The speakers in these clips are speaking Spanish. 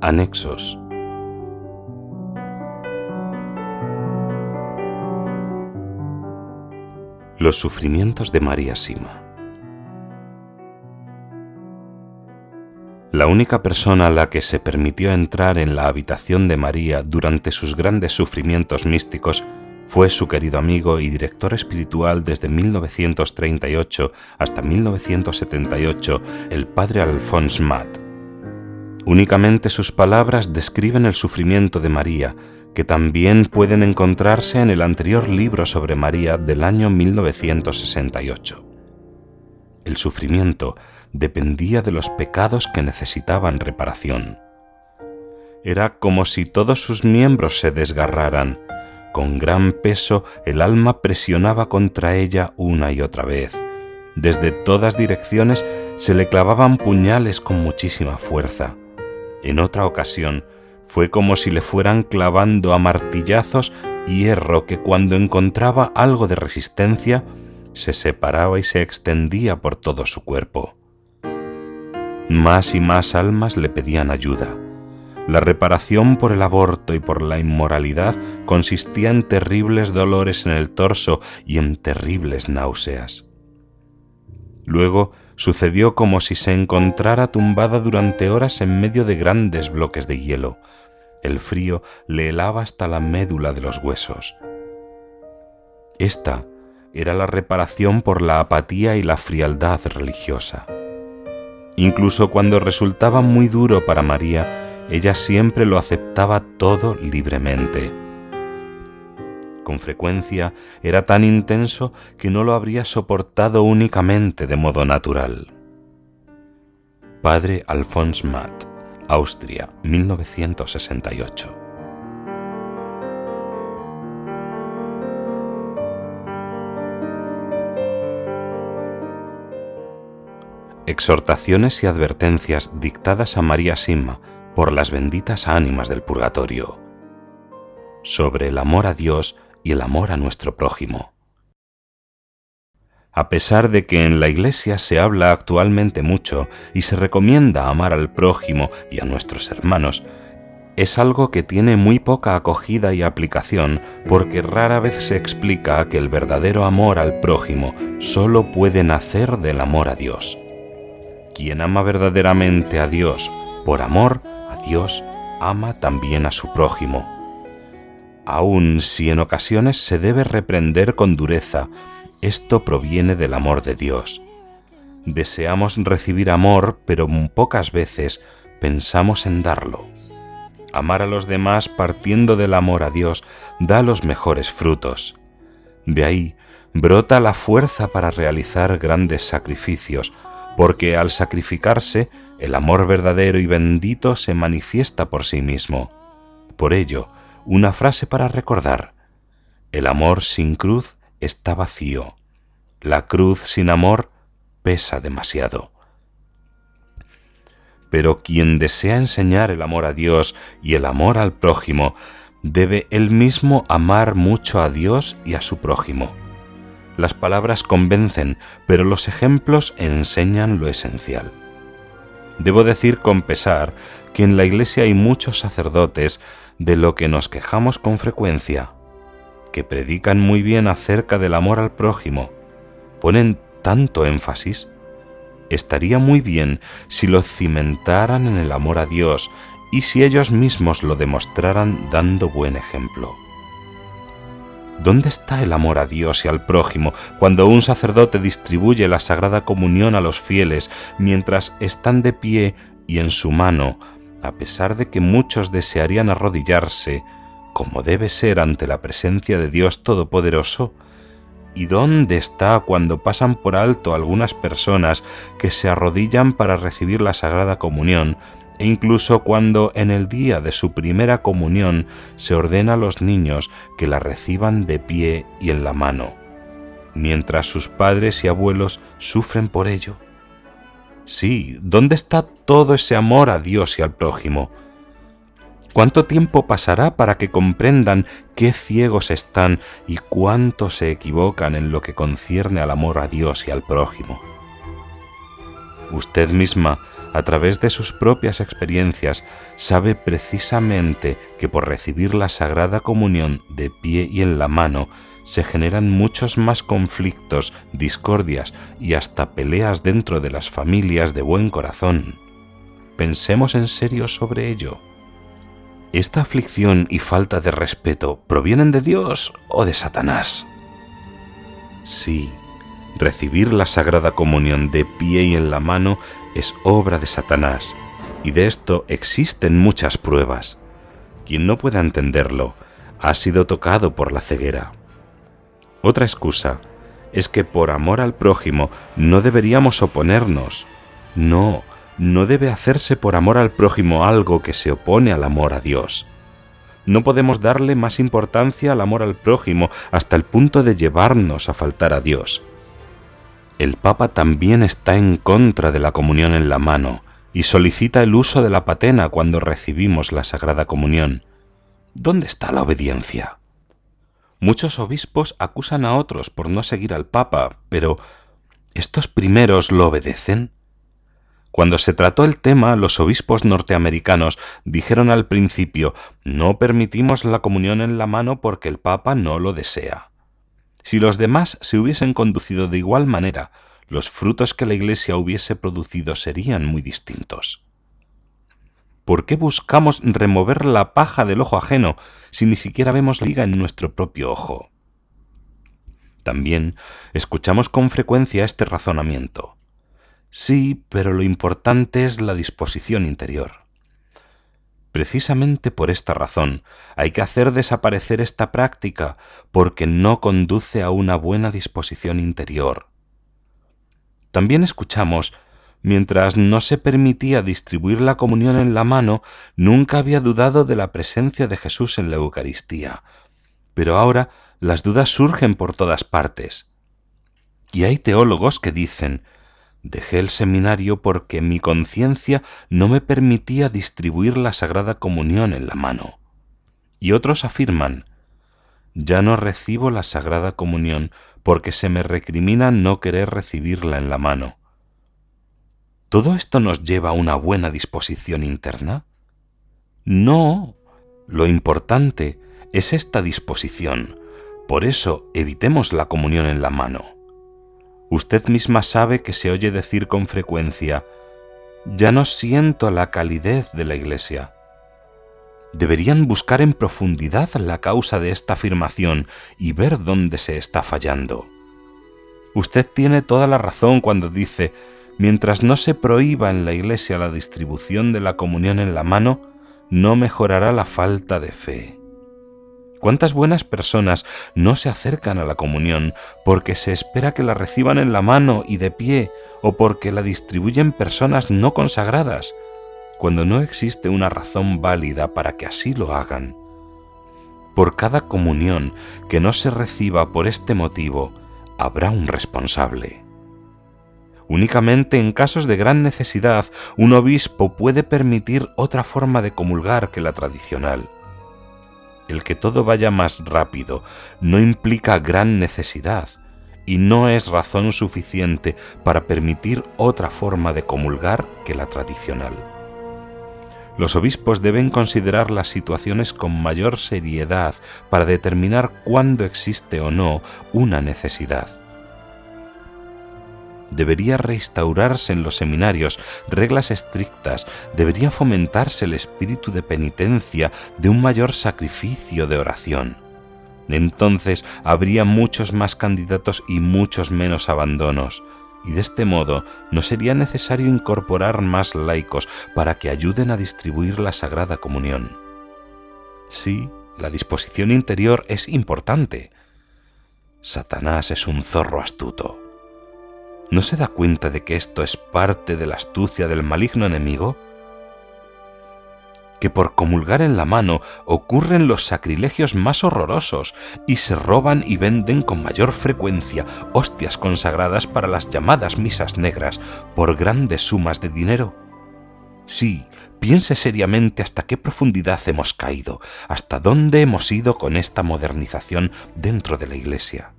Anexos. Los sufrimientos de María Sima. La única persona a la que se permitió entrar en la habitación de María durante sus grandes sufrimientos místicos fue su querido amigo y director espiritual desde 1938 hasta 1978, el padre Alphonse Matt Únicamente sus palabras describen el sufrimiento de María, que también pueden encontrarse en el anterior libro sobre María del año 1968. El sufrimiento dependía de los pecados que necesitaban reparación. Era como si todos sus miembros se desgarraran. Con gran peso el alma presionaba contra ella una y otra vez. Desde todas direcciones se le clavaban puñales con muchísima fuerza en otra ocasión fue como si le fueran clavando a martillazos hierro que cuando encontraba algo de resistencia se separaba y se extendía por todo su cuerpo. Más y más almas le pedían ayuda. La reparación por el aborto y por la inmoralidad consistía en terribles dolores en el torso y en terribles náuseas. Luego sucedió como si se encontrara tumbada durante horas en medio de grandes bloques de hielo. El frío le helaba hasta la médula de los huesos. Esta era la reparación por la apatía y la frialdad religiosa. Incluso cuando resultaba muy duro para María, ella siempre lo aceptaba todo libremente con frecuencia era tan intenso que no lo habría soportado únicamente de modo natural. Padre Alphonse Matt, Austria, 1968. Exhortaciones y advertencias dictadas a María Sima por las benditas ánimas del purgatorio. Sobre el amor a Dios y el amor a nuestro prójimo. A pesar de que en la Iglesia se habla actualmente mucho y se recomienda amar al prójimo y a nuestros hermanos, es algo que tiene muy poca acogida y aplicación porque rara vez se explica que el verdadero amor al prójimo solo puede nacer del amor a Dios. Quien ama verdaderamente a Dios por amor a Dios, ama también a su prójimo aun si en ocasiones se debe reprender con dureza, esto proviene del amor de Dios. Deseamos recibir amor, pero pocas veces pensamos en darlo. Amar a los demás partiendo del amor a Dios da los mejores frutos. De ahí brota la fuerza para realizar grandes sacrificios, porque al sacrificarse, el amor verdadero y bendito se manifiesta por sí mismo. Por ello, una frase para recordar. El amor sin cruz está vacío. La cruz sin amor pesa demasiado. Pero quien desea enseñar el amor a Dios y el amor al prójimo, debe él mismo amar mucho a Dios y a su prójimo. Las palabras convencen, pero los ejemplos enseñan lo esencial. Debo decir con pesar que en la Iglesia hay muchos sacerdotes de lo que nos quejamos con frecuencia, que predican muy bien acerca del amor al prójimo, ponen tanto énfasis, estaría muy bien si lo cimentaran en el amor a Dios y si ellos mismos lo demostraran dando buen ejemplo. ¿Dónde está el amor a Dios y al prójimo cuando un sacerdote distribuye la Sagrada Comunión a los fieles mientras están de pie y en su mano a pesar de que muchos desearían arrodillarse, como debe ser ante la presencia de Dios Todopoderoso, ¿Y dónde está cuando pasan por alto algunas personas que se arrodillan para recibir la Sagrada Comunión e incluso cuando en el día de su primera comunión se ordena a los niños que la reciban de pie y en la mano, mientras sus padres y abuelos sufren por ello? Sí, ¿dónde está todo ese amor a Dios y al prójimo? ¿Cuánto tiempo pasará para que comprendan qué ciegos están y cuánto se equivocan en lo que concierne al amor a Dios y al prójimo? Usted misma a través de sus propias experiencias, sabe precisamente que por recibir la Sagrada Comunión de pie y en la mano, se generan muchos más conflictos, discordias y hasta peleas dentro de las familias de buen corazón. Pensemos en serio sobre ello. ¿Esta aflicción y falta de respeto provienen de Dios o de Satanás? Sí, recibir la Sagrada Comunión de pie y en la mano es obra de Satanás, y de esto existen muchas pruebas. Quien no pueda entenderlo ha sido tocado por la ceguera. Otra excusa es que por amor al prójimo no deberíamos oponernos. No, no debe hacerse por amor al prójimo algo que se opone al amor a Dios. No podemos darle más importancia al amor al prójimo hasta el punto de llevarnos a faltar a Dios el Papa también está en contra de la comunión en la mano y solicita el uso de la patena cuando recibimos la Sagrada Comunión. ¿Dónde está la obediencia? Muchos obispos acusan a otros por no seguir al Papa, pero ¿estos primeros lo obedecen? Cuando se trató el tema, los obispos norteamericanos dijeron al principio no permitimos la comunión en la mano porque el Papa no lo desea. Si los demás se hubiesen conducido de igual manera, los frutos que la Iglesia hubiese producido serían muy distintos. ¿Por qué buscamos remover la paja del ojo ajeno si ni siquiera vemos la liga en nuestro propio ojo? También escuchamos con frecuencia este razonamiento. Sí, pero lo importante es la disposición interior. Precisamente por esta razón hay que hacer desaparecer esta práctica porque no conduce a una buena disposición interior. También escuchamos, mientras no se permitía distribuir la comunión en la mano, nunca había dudado de la presencia de Jesús en la Eucaristía. Pero ahora las dudas surgen por todas partes. Y hay teólogos que dicen, Dejé el seminario porque mi conciencia no me permitía distribuir la Sagrada Comunión en la mano. Y otros afirman, ya no recibo la Sagrada Comunión porque se me recrimina no querer recibirla en la mano. ¿Todo esto nos lleva a una buena disposición interna? No, lo importante es esta disposición. Por eso evitemos la comunión en la mano. Usted misma sabe que se oye decir con frecuencia, ya no siento la calidez de la Iglesia. Deberían buscar en profundidad la causa de esta afirmación y ver dónde se está fallando. Usted tiene toda la razón cuando dice, mientras no se prohíba en la Iglesia la distribución de la comunión en la mano, no mejorará la falta de fe. ¿Cuántas buenas personas no se acercan a la comunión porque se espera que la reciban en la mano y de pie o porque la distribuyen personas no consagradas, cuando no existe una razón válida para que así lo hagan? Por cada comunión que no se reciba por este motivo, habrá un responsable. Únicamente en casos de gran necesidad, un obispo puede permitir otra forma de comulgar que la tradicional el que todo vaya más rápido no implica gran necesidad y no es razón suficiente para permitir otra forma de comulgar que la tradicional. Los obispos deben considerar las situaciones con mayor seriedad para determinar cuándo existe o no una necesidad debería reinstaurarse en los seminarios reglas estrictas, debería fomentarse el espíritu de penitencia, de un mayor sacrificio de oración. Entonces habría muchos más candidatos y muchos menos abandonos, y de este modo no sería necesario incorporar más laicos para que ayuden a distribuir la Sagrada Comunión. Sí, la disposición interior es importante, Satanás es un zorro astuto. ¿No se da cuenta de que esto es parte de la astucia del maligno enemigo? que por comulgar en la mano ocurren los sacrilegios más horrorosos y se roban y venden con mayor frecuencia hostias consagradas para las llamadas misas negras por grandes sumas de dinero. Sí, piense seriamente hasta qué profundidad hemos caído, hasta dónde hemos ido con esta modernización dentro de la Iglesia.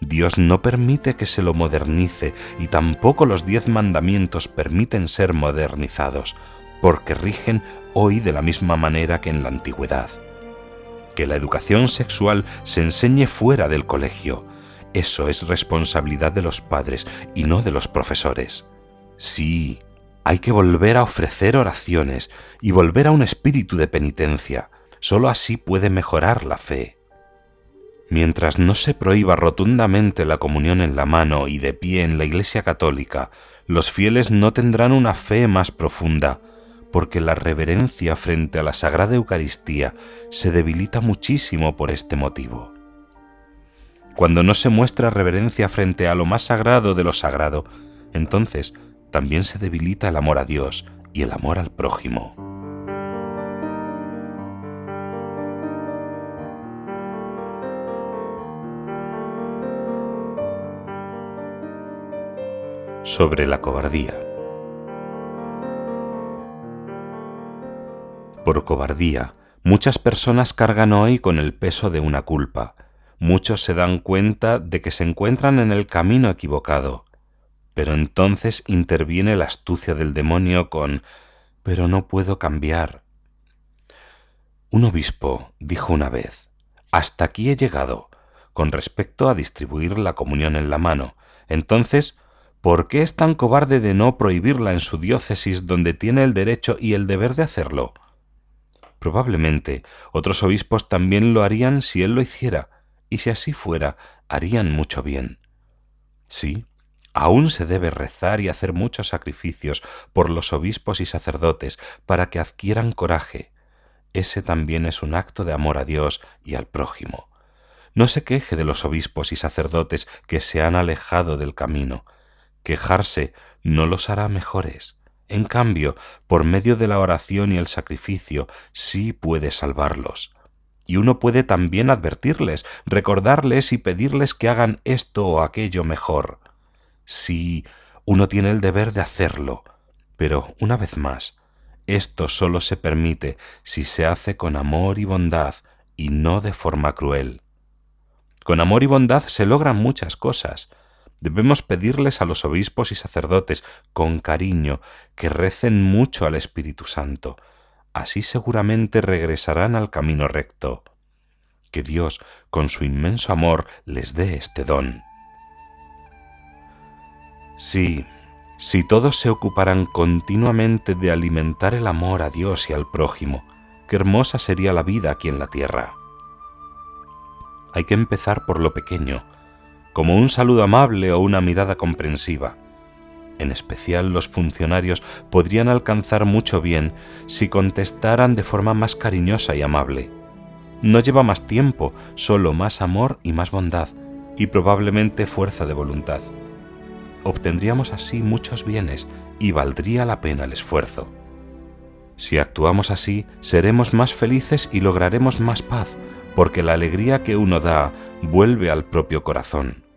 Dios no permite que se lo modernice y tampoco los diez mandamientos permiten ser modernizados, porque rigen hoy de la misma manera que en la antigüedad. Que la educación sexual se enseñe fuera del colegio, eso es responsabilidad de los padres y no de los profesores. Sí, hay que volver a ofrecer oraciones y volver a un espíritu de penitencia. Solo así puede mejorar la fe. Mientras no se prohíba rotundamente la comunión en la mano y de pie en la Iglesia católica, los fieles no tendrán una fe más profunda, porque la reverencia frente a la Sagrada Eucaristía se debilita muchísimo por este motivo. Cuando no se muestra reverencia frente a lo más sagrado de lo sagrado, entonces también se debilita el amor a Dios y el amor al prójimo. Sobre la cobardía. Por cobardía, muchas personas cargan hoy con el peso de una culpa. Muchos se dan cuenta de que se encuentran en el camino equivocado. Pero entonces interviene la astucia del demonio con pero no puedo cambiar. Un obispo dijo una vez hasta aquí he llegado con respecto a distribuir la comunión en la mano. Entonces, ¿por qué es tan cobarde de no prohibirla en su diócesis donde tiene el derecho y el deber de hacerlo? Probablemente otros obispos también lo harían si él lo hiciera, y si así fuera, harían mucho bien. Sí, aún se debe rezar y hacer muchos sacrificios por los obispos y sacerdotes para que adquieran coraje. Ese también es un acto de amor a Dios y al prójimo. No se queje de los obispos y sacerdotes que se han alejado del camino. Quejarse no los hará mejores. En cambio, por medio de la oración y el sacrificio, sí puede salvarlos. Y uno puede también advertirles, recordarles y pedirles que hagan esto o aquello mejor. Sí, uno tiene el deber de hacerlo, pero, una vez más, esto solo se permite si se hace con amor y bondad y no de forma cruel. Con amor y bondad se logran muchas cosas, Debemos pedirles a los obispos y sacerdotes con cariño que recen mucho al Espíritu Santo. Así seguramente regresarán al camino recto. Que Dios, con su inmenso amor, les dé este don. Sí, si todos se ocuparan continuamente de alimentar el amor a Dios y al prójimo, qué hermosa sería la vida aquí en la tierra. Hay que empezar por lo pequeño, como un saludo amable o una mirada comprensiva. En especial los funcionarios podrían alcanzar mucho bien si contestaran de forma más cariñosa y amable. No lleva más tiempo, solo más amor y más bondad, y probablemente fuerza de voluntad. Obtendríamos así muchos bienes y valdría la pena el esfuerzo. Si actuamos así, seremos más felices y lograremos más paz, porque la alegría que uno da vuelve al propio corazón.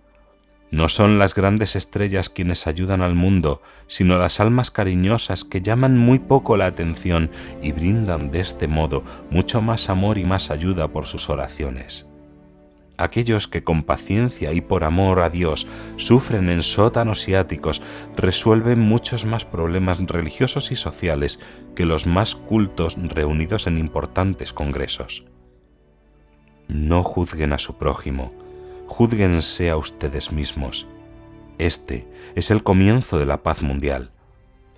No son las grandes estrellas quienes ayudan al mundo, sino las almas cariñosas que llaman muy poco la atención y brindan de este modo mucho más amor y más ayuda por sus oraciones. Aquellos que con paciencia y por amor a Dios sufren en sótanos y áticos resuelven muchos más problemas religiosos y sociales que los más cultos reunidos en importantes congresos. No juzguen a su prójimo, júzguense a ustedes mismos. Este es el comienzo de la paz mundial.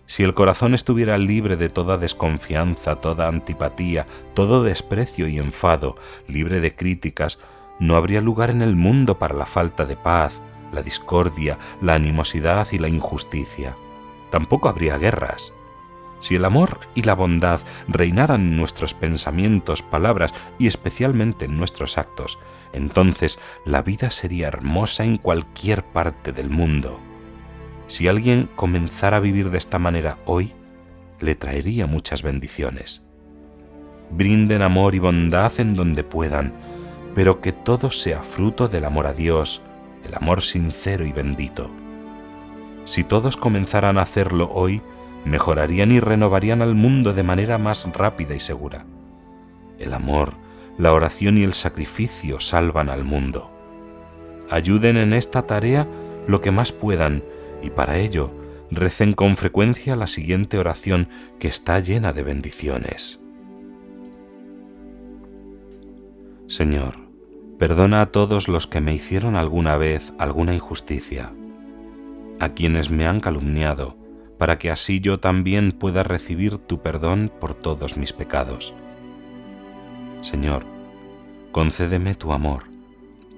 Si el corazón estuviera libre de toda desconfianza, toda antipatía, todo desprecio y enfado, libre de críticas, no habría lugar en el mundo para la falta de paz, la discordia, la animosidad y la injusticia. Tampoco habría guerras. Si el amor y la bondad reinaran en nuestros pensamientos, palabras y especialmente en nuestros actos, entonces la vida sería hermosa en cualquier parte del mundo. Si alguien comenzara a vivir de esta manera hoy, le traería muchas bendiciones. Brinden amor y bondad en donde puedan, pero que todo sea fruto del amor a Dios, el amor sincero y bendito. Si todos comenzaran a hacerlo hoy, mejorarían y renovarían al mundo de manera más rápida y segura. El amor, la oración y el sacrificio salvan al mundo. Ayuden en esta tarea lo que más puedan y para ello recen con frecuencia la siguiente oración que está llena de bendiciones. Señor, perdona a todos los que me hicieron alguna vez alguna injusticia, a quienes me han calumniado, para que así yo también pueda recibir tu perdón por todos mis pecados. Señor, concédeme tu amor,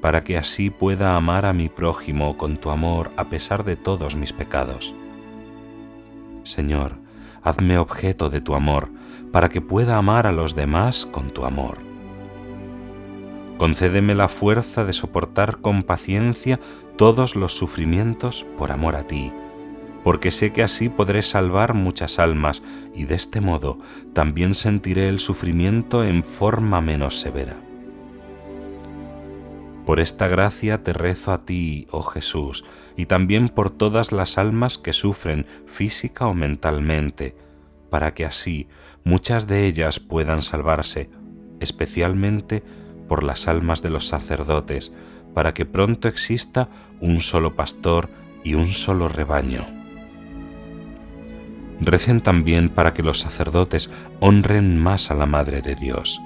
para que así pueda amar a mi prójimo con tu amor a pesar de todos mis pecados. Señor, hazme objeto de tu amor, para que pueda amar a los demás con tu amor. Concédeme la fuerza de soportar con paciencia todos los sufrimientos por amor a ti, porque sé que así podré salvar muchas almas y de este modo también sentiré el sufrimiento en forma menos severa. Por esta gracia te rezo a ti, oh Jesús, y también por todas las almas que sufren física o mentalmente, para que así muchas de ellas puedan salvarse, especialmente por las almas de los sacerdotes, para que pronto exista un solo pastor y un solo rebaño. Recen también para que los sacerdotes honren más a la Madre de Dios.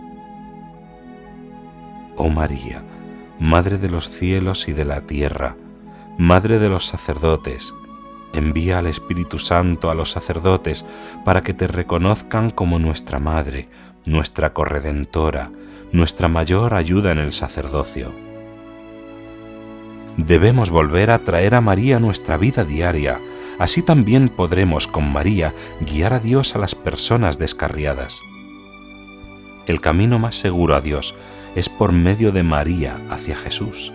Oh María, Madre de los cielos y de la tierra, Madre de los sacerdotes, envía al Espíritu Santo a los sacerdotes para que te reconozcan como nuestra Madre, nuestra corredentora, nuestra mayor ayuda en el sacerdocio. Debemos volver a traer a María nuestra vida diaria, Así también podremos con María guiar a Dios a las personas descarriadas. El camino más seguro a Dios es por medio de María hacia Jesús.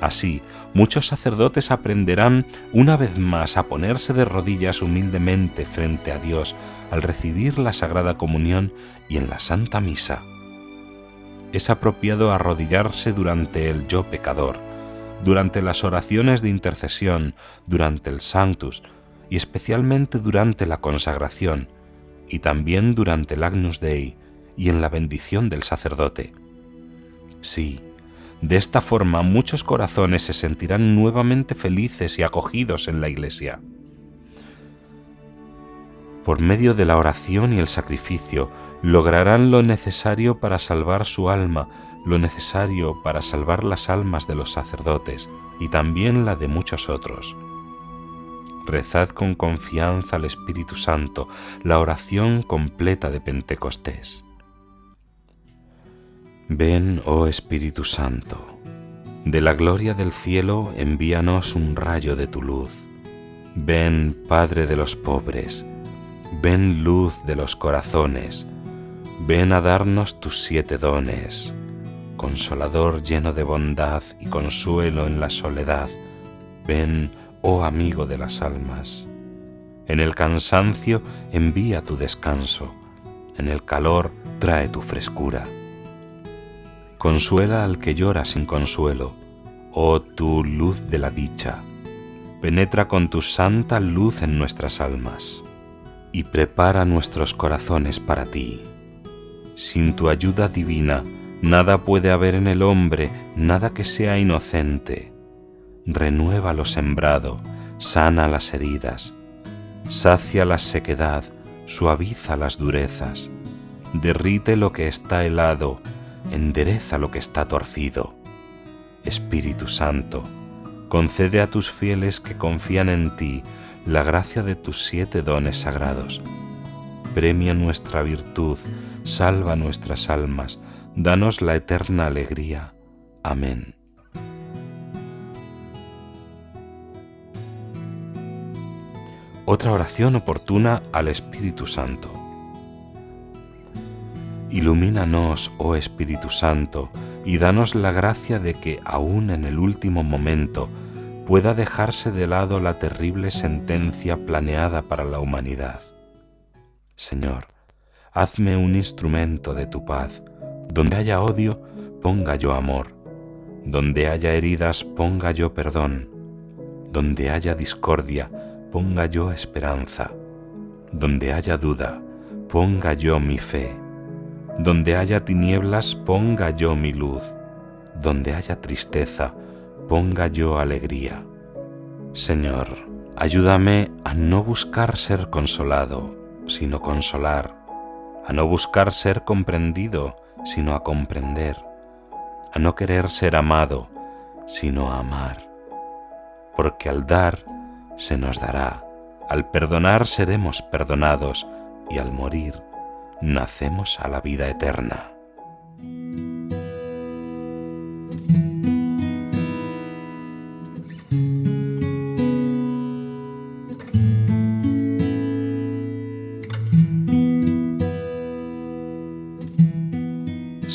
Así, muchos sacerdotes aprenderán una vez más a ponerse de rodillas humildemente frente a Dios al recibir la Sagrada Comunión y en la Santa Misa. Es apropiado arrodillarse durante el yo pecador, durante las oraciones de intercesión, durante el Sanctus y especialmente durante la consagración y también durante el Agnus Dei y en la bendición del sacerdote. Sí, de esta forma muchos corazones se sentirán nuevamente felices y acogidos en la Iglesia. Por medio de la oración y el sacrificio lograrán lo necesario para salvar su alma lo necesario para salvar las almas de los sacerdotes y también la de muchos otros. Rezad con confianza al Espíritu Santo la oración completa de Pentecostés. Ven, oh Espíritu Santo, de la gloria del cielo envíanos un rayo de tu luz. Ven, Padre de los pobres, ven luz de los corazones, ven a darnos tus siete dones consolador lleno de bondad y consuelo en la soledad, ven, oh amigo de las almas. En el cansancio envía tu descanso, en el calor trae tu frescura. Consuela al que llora sin consuelo, oh tu luz de la dicha. Penetra con tu santa luz en nuestras almas y prepara nuestros corazones para ti. Sin tu ayuda divina, Nada puede haber en el hombre, nada que sea inocente. Renueva lo sembrado, sana las heridas, sacia la sequedad, suaviza las durezas, derrite lo que está helado, endereza lo que está torcido. Espíritu Santo, concede a tus fieles que confían en ti la gracia de tus siete dones sagrados. Premia nuestra virtud, salva nuestras almas, danos la eterna alegría. Amén. Otra oración oportuna al Espíritu Santo. Ilumínanos, oh Espíritu Santo, y danos la gracia de que, aun en el último momento, pueda dejarse de lado la terrible sentencia planeada para la humanidad. Señor, hazme un instrumento de tu paz. Donde haya odio, ponga yo amor. Donde haya heridas, ponga yo perdón. Donde haya discordia, ponga yo esperanza. Donde haya duda, ponga yo mi fe. Donde haya tinieblas, ponga yo mi luz. Donde haya tristeza, ponga yo alegría. Señor, ayúdame a no buscar ser consolado, sino consolar, a no buscar ser comprendido, sino a comprender, a no querer ser amado, sino a amar. Porque al dar se nos dará, al perdonar seremos perdonados y al morir nacemos a la vida eterna.